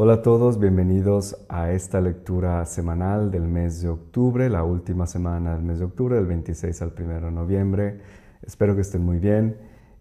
Hola a todos, bienvenidos a esta lectura semanal del mes de octubre, la última semana del mes de octubre, del 26 al 1 de noviembre. Espero que estén muy bien.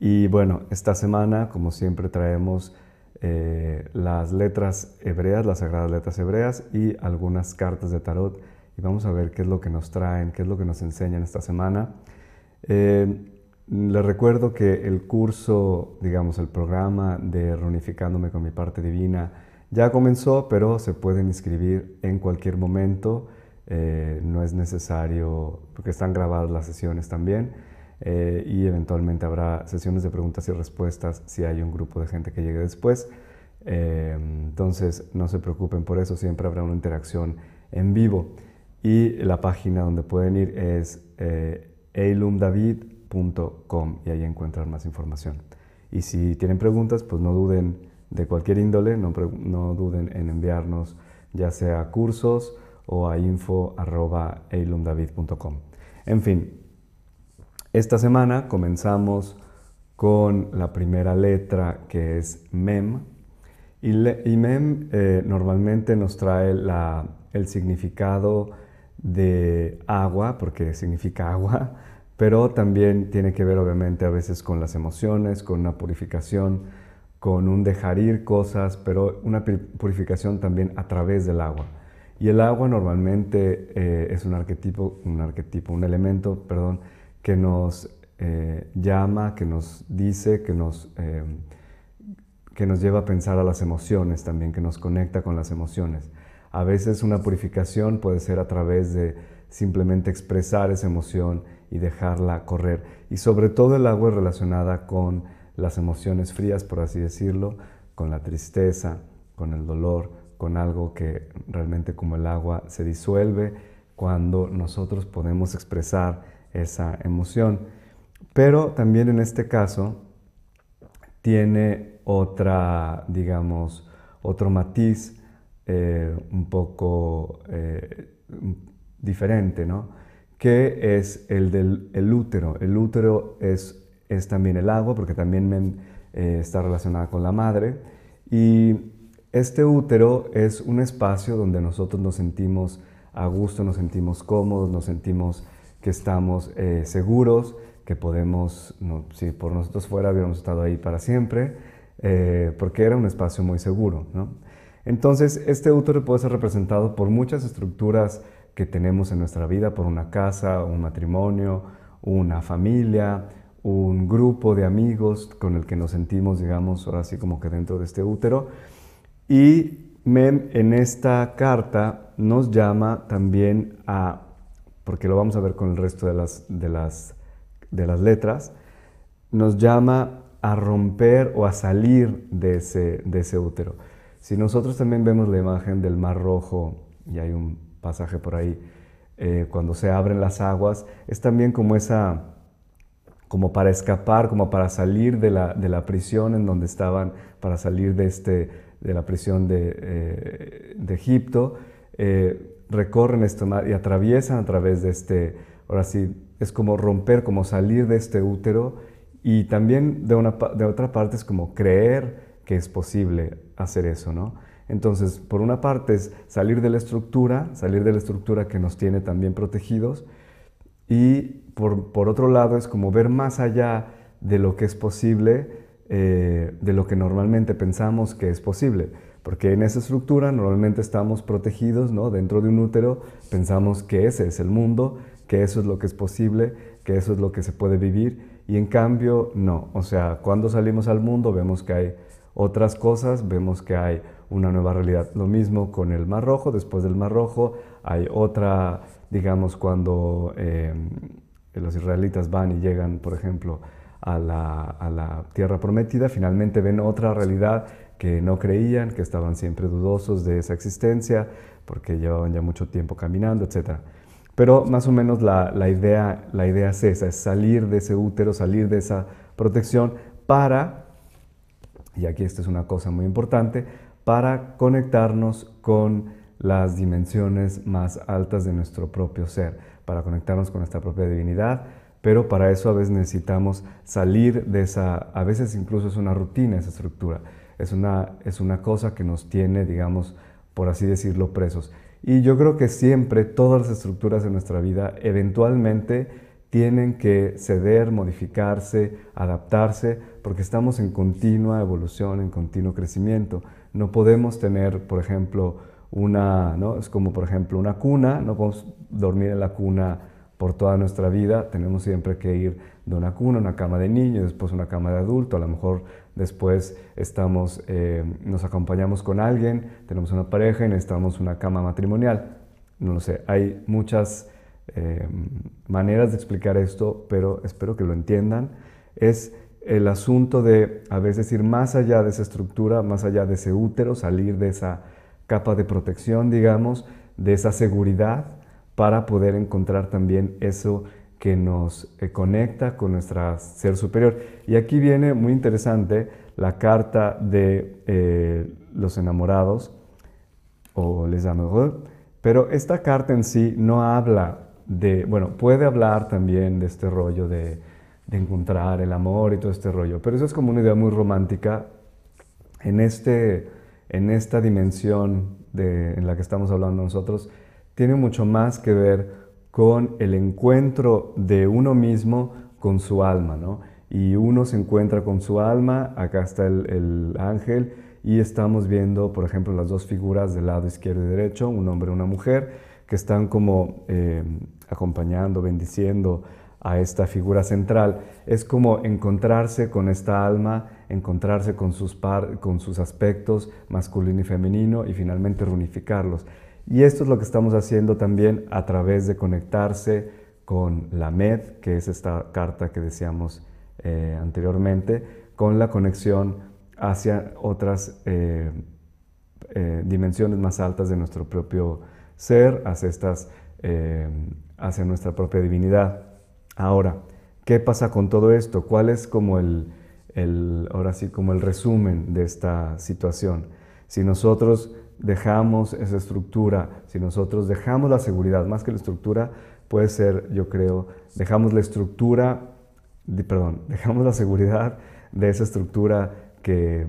Y bueno, esta semana, como siempre, traemos eh, las letras hebreas, las sagradas letras hebreas y algunas cartas de tarot. Y vamos a ver qué es lo que nos traen, qué es lo que nos enseñan esta semana. Eh, les recuerdo que el curso, digamos, el programa de Reunificándome con mi parte divina, ya comenzó, pero se pueden inscribir en cualquier momento. Eh, no es necesario, porque están grabadas las sesiones también. Eh, y eventualmente habrá sesiones de preguntas y respuestas si hay un grupo de gente que llegue después. Eh, entonces, no se preocupen por eso, siempre habrá una interacción en vivo. Y la página donde pueden ir es eilumdavid.com y ahí encuentran más información. Y si tienen preguntas, pues no duden de cualquier índole, no, duden en enviarnos ya sea a cursos o a info.eilumdavid.com. En fin, esta semana comenzamos con la primera letra que es MEM. Y, MEM eh, normalmente nos trae el significado de agua, porque significa agua, pero también tiene que ver obviamente a veces con las emociones, con una purificación con un dejar ir cosas, pero una purificación también a través del agua. Y el agua normalmente eh, es un arquetipo, un arquetipo, un elemento, perdón, que nos eh, llama, que nos dice, que nos, eh, que nos lleva a pensar a las emociones también, que nos conecta con las emociones. A veces una purificación puede ser a través de simplemente expresar esa emoción y dejarla correr. Y sobre todo el agua es relacionada con las emociones frías, por así decirlo, con la tristeza, con el dolor, con algo que realmente como el agua se disuelve cuando nosotros podemos expresar esa emoción. Pero también en este caso tiene otra, digamos, otro matiz eh, un poco eh, diferente, ¿no? Que es el del útero. El útero es es también el agua, porque también eh, está relacionada con la madre. Y este útero es un espacio donde nosotros nos sentimos a gusto, nos sentimos cómodos, nos sentimos que estamos eh, seguros, que podemos, si por nosotros fuera, hubiéramos estado ahí para siempre, eh, porque era un espacio muy seguro. Entonces, este útero puede ser representado por muchas estructuras que tenemos en nuestra vida, por una casa, un matrimonio, una familia, un grupo de amigos con el que nos sentimos, digamos, ahora sí como que dentro de este útero. Y Mem en esta carta nos llama también a, porque lo vamos a ver con el resto de las, de las, de las letras, nos llama a romper o a salir de ese, de ese útero. Si nosotros también vemos la imagen del Mar Rojo, y hay un pasaje por ahí, eh, cuando se abren las aguas, es también como esa como para escapar, como para salir de la, de la prisión en donde estaban, para salir de, este, de la prisión de, eh, Egipto, eh, recorren esto y atraviesan a través de este, ahora sí, es como romper, como salir de este útero y también de, una, de otra parte es como creer que es posible hacer eso, ¿no? Entonces, por una parte es salir de la estructura, salir de la estructura que nos tiene también protegidos y por, otro lado, es como ver más allá de lo que es posible, eh, de lo que normalmente pensamos que es posible. Porque en esa estructura normalmente estamos protegidos, ¿no? Dentro de un útero pensamos que ese es el mundo, que eso es lo que es posible, que eso es lo que se puede vivir. Y en cambio, no. O sea, cuando salimos al mundo vemos que hay otras cosas, vemos que hay una nueva realidad. Lo mismo con el Mar Rojo, después del Mar Rojo hay otra, digamos, cuando... Eh, los israelitas van y llegan, por ejemplo, a la, tierra prometida, finalmente ven otra realidad que no creían, que estaban siempre dudosos de esa existencia, porque llevaban ya mucho tiempo caminando, etc. Pero más o menos la, idea, la idea es esa, es salir de ese útero, salir de esa protección para, y aquí esta es una cosa muy importante, para conectarnos con las dimensiones más altas de nuestro propio ser para conectarnos con nuestra propia divinidad, pero para eso a veces necesitamos salir de esa, a veces incluso es una rutina esa estructura, es una, es una cosa que nos tiene, digamos, por así decirlo, presos. Y yo creo que siempre todas las estructuras de nuestra vida eventualmente tienen que ceder, modificarse, adaptarse, porque estamos en continua evolución, en continuo crecimiento. No podemos tener, por ejemplo, una, ¿no? es como por ejemplo una cuna, no podemos dormir en la cuna por toda nuestra vida, tenemos siempre que ir de una cuna, una cama de niño, después una cama de adulto, a lo mejor después estamos, eh, nos acompañamos con alguien, tenemos una pareja y necesitamos una cama matrimonial. No lo sé, hay muchas eh, maneras de explicar esto, pero espero que lo entiendan. Es el asunto de a veces ir más allá de esa estructura, más allá de ese útero, salir de esa capa de protección, digamos, de esa seguridad para poder encontrar también eso que nos eh, conecta con nuestro ser superior. Y aquí viene muy interesante la carta de eh, los enamorados, o les amoureux, pero esta carta en sí no habla de, bueno, puede hablar también de este rollo de, de encontrar el amor y todo este rollo, pero eso es como una idea muy romántica en, este, en esta dimensión en la que estamos hablando nosotros tiene mucho más que ver con el encuentro de uno mismo con su alma, ¿no? Y uno se encuentra con su alma, acá está el, ángel, y estamos viendo, por ejemplo, las dos figuras del lado izquierdo y derecho, un hombre y una mujer, que están como eh, acompañando, bendiciendo a esta figura central. Es como encontrarse con esta alma, encontrarse con sus, con sus aspectos masculino y femenino y finalmente reunificarlos. Y esto es lo que estamos haciendo también a través de conectarse con la MED, que es esta carta que decíamos eh, anteriormente, con la conexión hacia otras eh, eh, dimensiones más altas de nuestro propio ser, hacia, estas, hacia nuestra propia divinidad. Ahora, ¿qué pasa con todo esto? ¿Cuál es como el, ahora sí, como el resumen de esta situación? Si nosotros dejamos esa estructura, si nosotros dejamos la seguridad, más que la estructura, puede ser, yo creo, dejamos la estructura, perdón, dejamos la seguridad de esa estructura que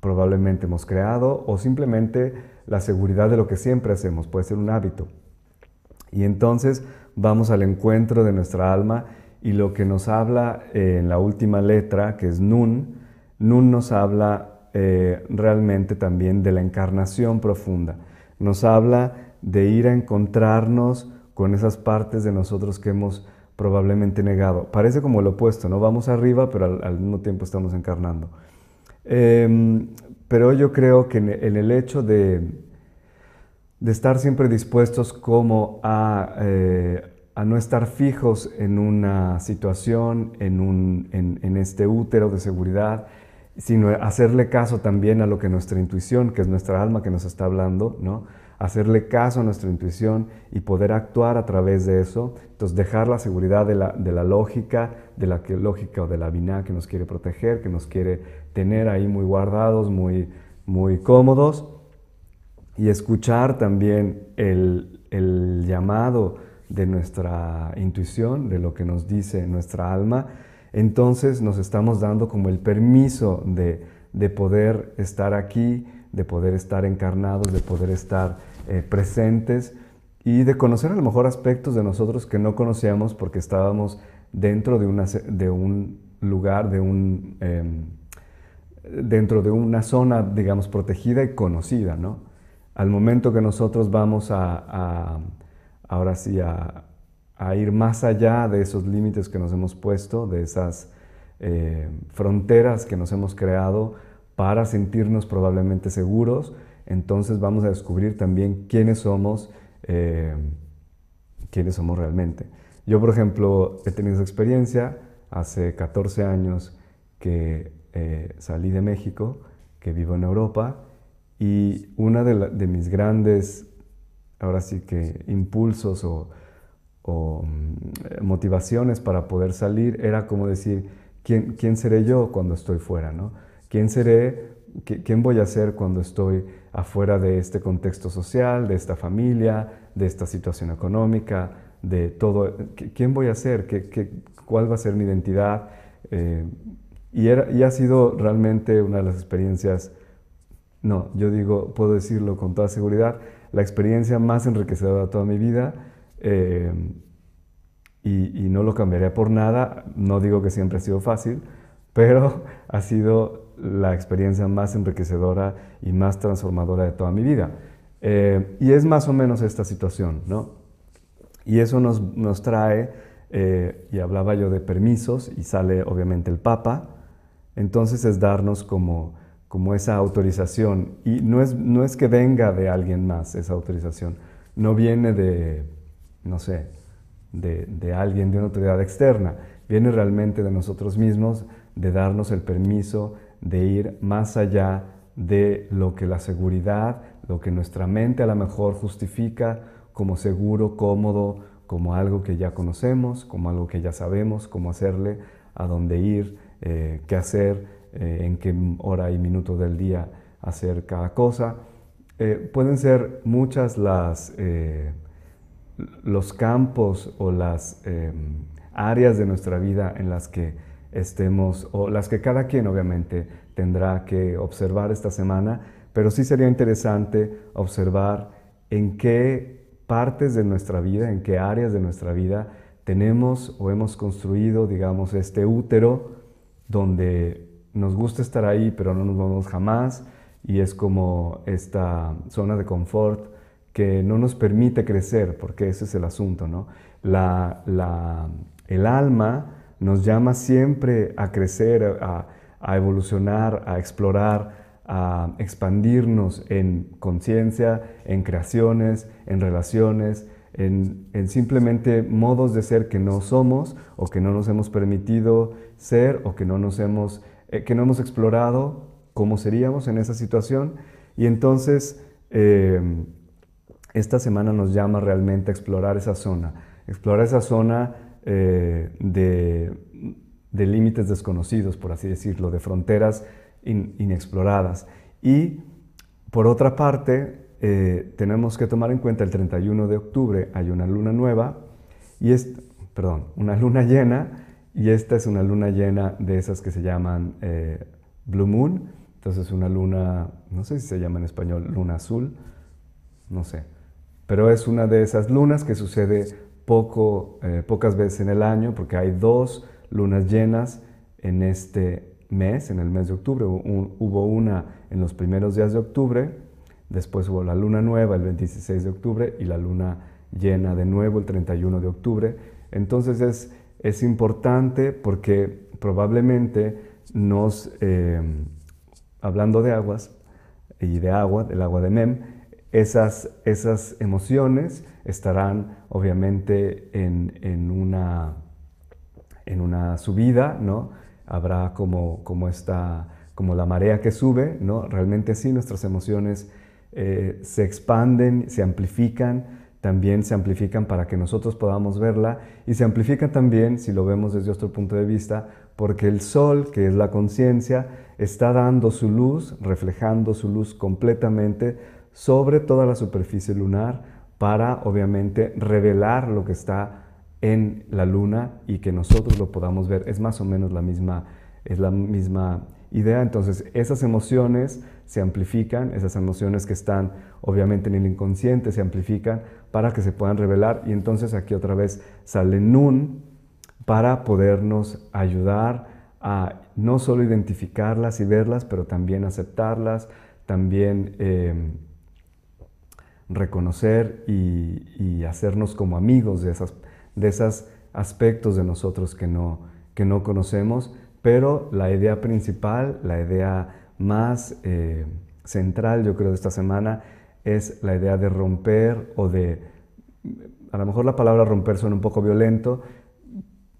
probablemente hemos creado o simplemente la seguridad de lo que siempre hacemos, puede ser un hábito. Y entonces vamos al encuentro de nuestra alma y lo que nos habla en la última letra, que es Nun, Nun nos habla eh, realmente también de la encarnación profunda. Nos habla de ir a encontrarnos con esas partes de nosotros que hemos probablemente negado. Parece como lo opuesto, ¿no? Vamos arriba, pero al, mismo tiempo estamos encarnando. Em, pero yo creo que en, el hecho de, de, estar siempre dispuestos como a, eh, a, no estar fijos en una situación, en, un, en, este útero de seguridad, sino hacerle caso también a lo que nuestra intuición, que es nuestra alma que nos está hablando, ¿no? hacerle caso a nuestra intuición y poder actuar a través de eso. Entonces, dejar la seguridad de la, de la lógica, de la lógica o de la vina que nos quiere proteger, que nos quiere tener ahí muy guardados, muy, muy cómodos, y escuchar también el, el llamado de nuestra intuición, de lo que nos dice nuestra alma, entonces nos estamos dando como el permiso de, poder estar aquí, de poder estar encarnados, de poder estar eh, presentes y de conocer a lo mejor aspectos de nosotros que no conocíamos porque estábamos dentro de, una, de un lugar, de un, em, dentro de una zona, digamos, protegida y conocida, ¿no? Al momento que nosotros vamos a ahora sí, a, a ir más allá de esos límites que nos hemos puesto, de esas eh, fronteras que nos hemos creado para sentirnos probablemente seguros, entonces vamos a descubrir también quiénes somos, eh, quiénes somos realmente. Yo, por ejemplo, he tenido esa experiencia hace 14 años que eh, salí de México, que vivo en Europa, y una de, de mis grandes, ahora sí que impulsos o o mm, motivaciones para poder salir era como decir, ¿quién, quién seré yo cuando estoy fuera? ¿no? ¿Quién seré? ¿Quién voy a ser cuando estoy afuera de este contexto social, de esta familia, de esta situación económica, de todo? ¿Quién voy a ser? ¿Qué, cuál va a ser mi identidad? Eh, y, era, y ha sido realmente una de las experiencias no, yo digo, puedo decirlo con toda seguridad, la experiencia más enriquecedora de toda mi vida eh, y, no lo cambiaría por nada, no digo que siempre ha sido fácil, pero ha sido la experiencia más enriquecedora y más transformadora de toda mi vida. Eh, y es más o menos esta situación, ¿no? Y eso nos, nos trae, eh, y hablaba yo de permisos, y sale obviamente el Papa, entonces es darnos como, como esa autorización. Y no es, no es que venga de alguien más esa autorización, no viene de, no sé, de, de alguien, de una autoridad externa, viene realmente de nosotros mismos, de darnos el permiso de ir más allá de lo que la seguridad, lo que nuestra mente a lo mejor justifica como seguro, cómodo, como algo que ya conocemos, como algo que ya sabemos, cómo hacerle, a dónde ir, eh, qué hacer, eh, en qué hora y minuto del día hacer cada cosa. Eh, pueden ser muchas las, los campos o las áreas de nuestra vida en las que estemos, o las que cada quien obviamente tendrá que observar esta semana, pero sí sería interesante observar en qué partes de nuestra vida, en qué áreas de nuestra vida tenemos o hemos construido, digamos, este útero donde nos gusta estar ahí, pero no nos vamos jamás, y es como esta zona de confort que no nos permite crecer, porque ese es el asunto, ¿no? La, el alma nos llama siempre a crecer, a, a evolucionar, a explorar, a expandirnos en conciencia, en creaciones, en relaciones, en, simplemente modos de ser que no somos o que no nos hemos permitido ser o que no nos hemos, eh, que no hemos explorado cómo seríamos en esa situación. Y entonces em, esta semana nos llama realmente a explorar esa zona, explorar esa zona eh, de, de límites desconocidos, por así decirlo, de fronteras inexploradas. Y por otra parte, eh, tenemos que tomar en cuenta el 31 de octubre hay una luna nueva, y es, perdón, una luna llena, y esta es una luna llena de esas que se llaman eh, Blue Moon, entonces una luna, no sé si se llama en español luna azul, no sé, pero es una de esas lunas que sucede poco, eh, pocas veces en el año, porque hay dos lunas llenas en este mes, en el mes de octubre. Hubo una en los primeros días de octubre, después hubo la luna nueva el 26 de octubre y la luna llena de nuevo el 31 de octubre. Entonces es, es importante porque probablemente nos, em, hablando de aguas y de agua, del agua de Mem, esas, esas emociones estarán obviamente en, en, una, en una subida, ¿no? habrá como, como, esta, como la marea que sube, ¿no? Realmente sí, nuestras emociones eh, se expanden, se amplifican, también se amplifican para que nosotros podamos verla y se amplifican también, si lo vemos desde otro punto de vista, porque el sol, que es la conciencia, está dando su luz, reflejando su luz completamente sobre toda la superficie lunar para obviamente revelar lo que está en la luna y que nosotros lo podamos ver. Es más o menos la misma, es la misma idea. Entonces, esas emociones se amplifican, esas emociones que están obviamente en el inconsciente se amplifican para que se puedan revelar. Y entonces aquí otra vez sale Nun para podernos ayudar a no solo identificarlas y verlas, pero también aceptarlas, también em, reconocer y, y, hacernos como amigos de esas de esos aspectos de nosotros que no, que no conocemos, pero la idea principal, la idea más eh, central, yo creo, de esta semana es la idea de romper o de, a lo mejor la palabra romper suena un poco violento,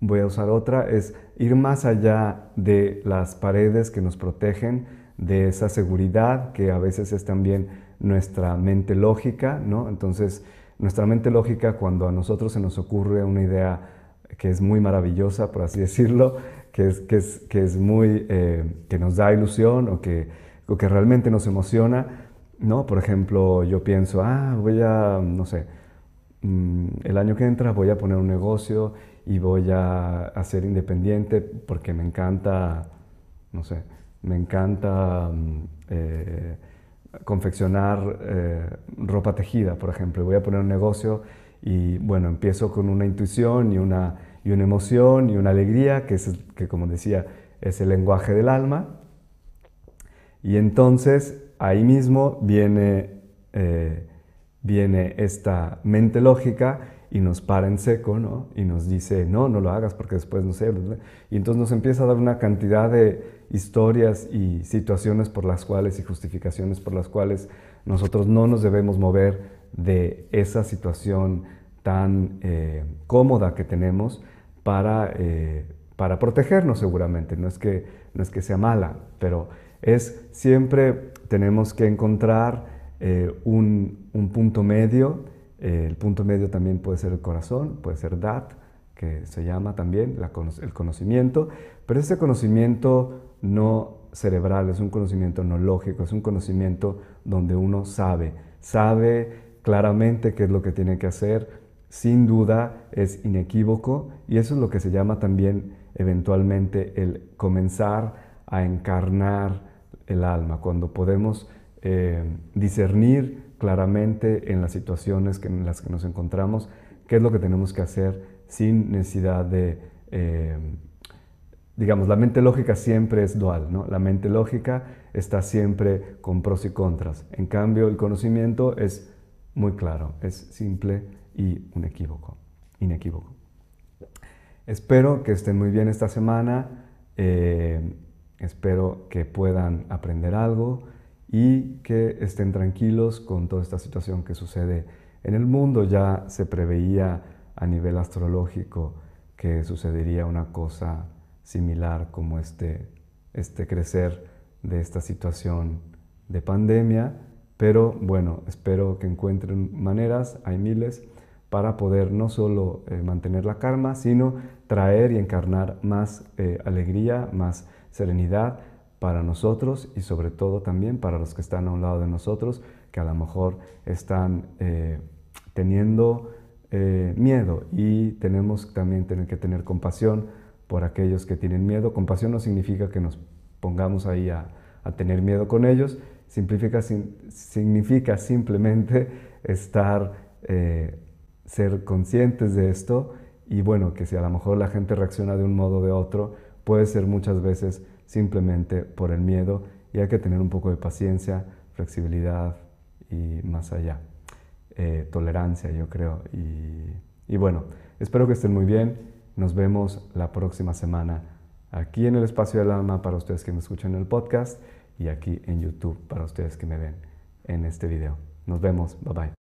voy a usar otra, es ir más allá de las paredes que nos protegen, de esa seguridad que a veces es también nuestra mente lógica, ¿no? Entonces, nuestra mente lógica, cuando a nosotros se nos ocurre una idea que es muy maravillosa, por así decirlo, que, es, que, es, que, es muy, eh, que nos da ilusión o que, o que realmente nos emociona, ¿no? Por ejemplo, yo pienso, ah, voy a, no sé, mm, el año que entra voy a poner un negocio y voy a, ser independiente porque me encanta, no sé, me encanta mm, eh, confeccionar eh, ropa tejida, por ejemplo. Voy a poner un negocio y bueno, empiezo con una intuición y una, y una emoción y una alegría, que, es, que como decía, es el lenguaje del alma. Y entonces ahí mismo viene, eh, viene esta mente lógica y nos para en seco, ¿no? Y nos dice, no, no lo hagas porque después no sé. Y entonces nos empieza a dar una cantidad de historias y situaciones por las cuales y justificaciones por las cuales nosotros no nos debemos mover de esa situación tan eh, cómoda que tenemos para, eh, para protegernos seguramente. No es, que, no es que sea mala, pero es siempre tenemos que encontrar eh, un, un, punto medio. el punto medio también puede ser el corazón, puede ser DAT, que se llama también el conocimiento, pero ese conocimiento no cerebral, es un conocimiento no lógico, es un conocimiento donde uno sabe, sabe claramente qué es lo que tiene que hacer, sin duda es inequívoco y eso es lo que se llama también eventualmente el comenzar a encarnar el alma, cuando podemos eh, discernir claramente en las situaciones en las que nos encontramos qué es lo que tenemos que hacer sin necesidad de... Eh, digamos, la mente lógica siempre es dual, ¿no? La mente lógica está siempre con pros y contras. En cambio, el conocimiento es muy claro, es simple y un equívoco, inequívoco. Espero que estén muy bien esta semana, eh, espero que puedan aprender algo y que estén tranquilos con toda esta situación que sucede en el mundo. Ya se preveía a nivel astrológico que sucedería una cosa similar como este, este crecer de esta situación de pandemia, pero bueno, espero que encuentren maneras, hay miles, para poder no solo eh, mantener la calma, sino traer y encarnar más eh, alegría, más serenidad para nosotros y sobre todo también para los que están a un lado de nosotros, que a lo mejor están eh, teniendo miedo y tenemos también tener que tener compasión por aquellos que tienen miedo. Compasión no significa que nos pongamos ahí a, tener miedo con ellos, significa, simplemente estar, ser conscientes de esto y bueno, que si a lo mejor la gente reacciona de un modo o de otro, puede ser muchas veces simplemente por el miedo y hay que tener un poco de paciencia, flexibilidad y más allá, eh, tolerancia yo creo. Y, y bueno, espero que estén muy bien. Nos vemos la próxima semana aquí en el Espacio del Alma para ustedes que me escuchan en el podcast y aquí en YouTube para ustedes que me ven en este video. Nos vemos. Bye bye.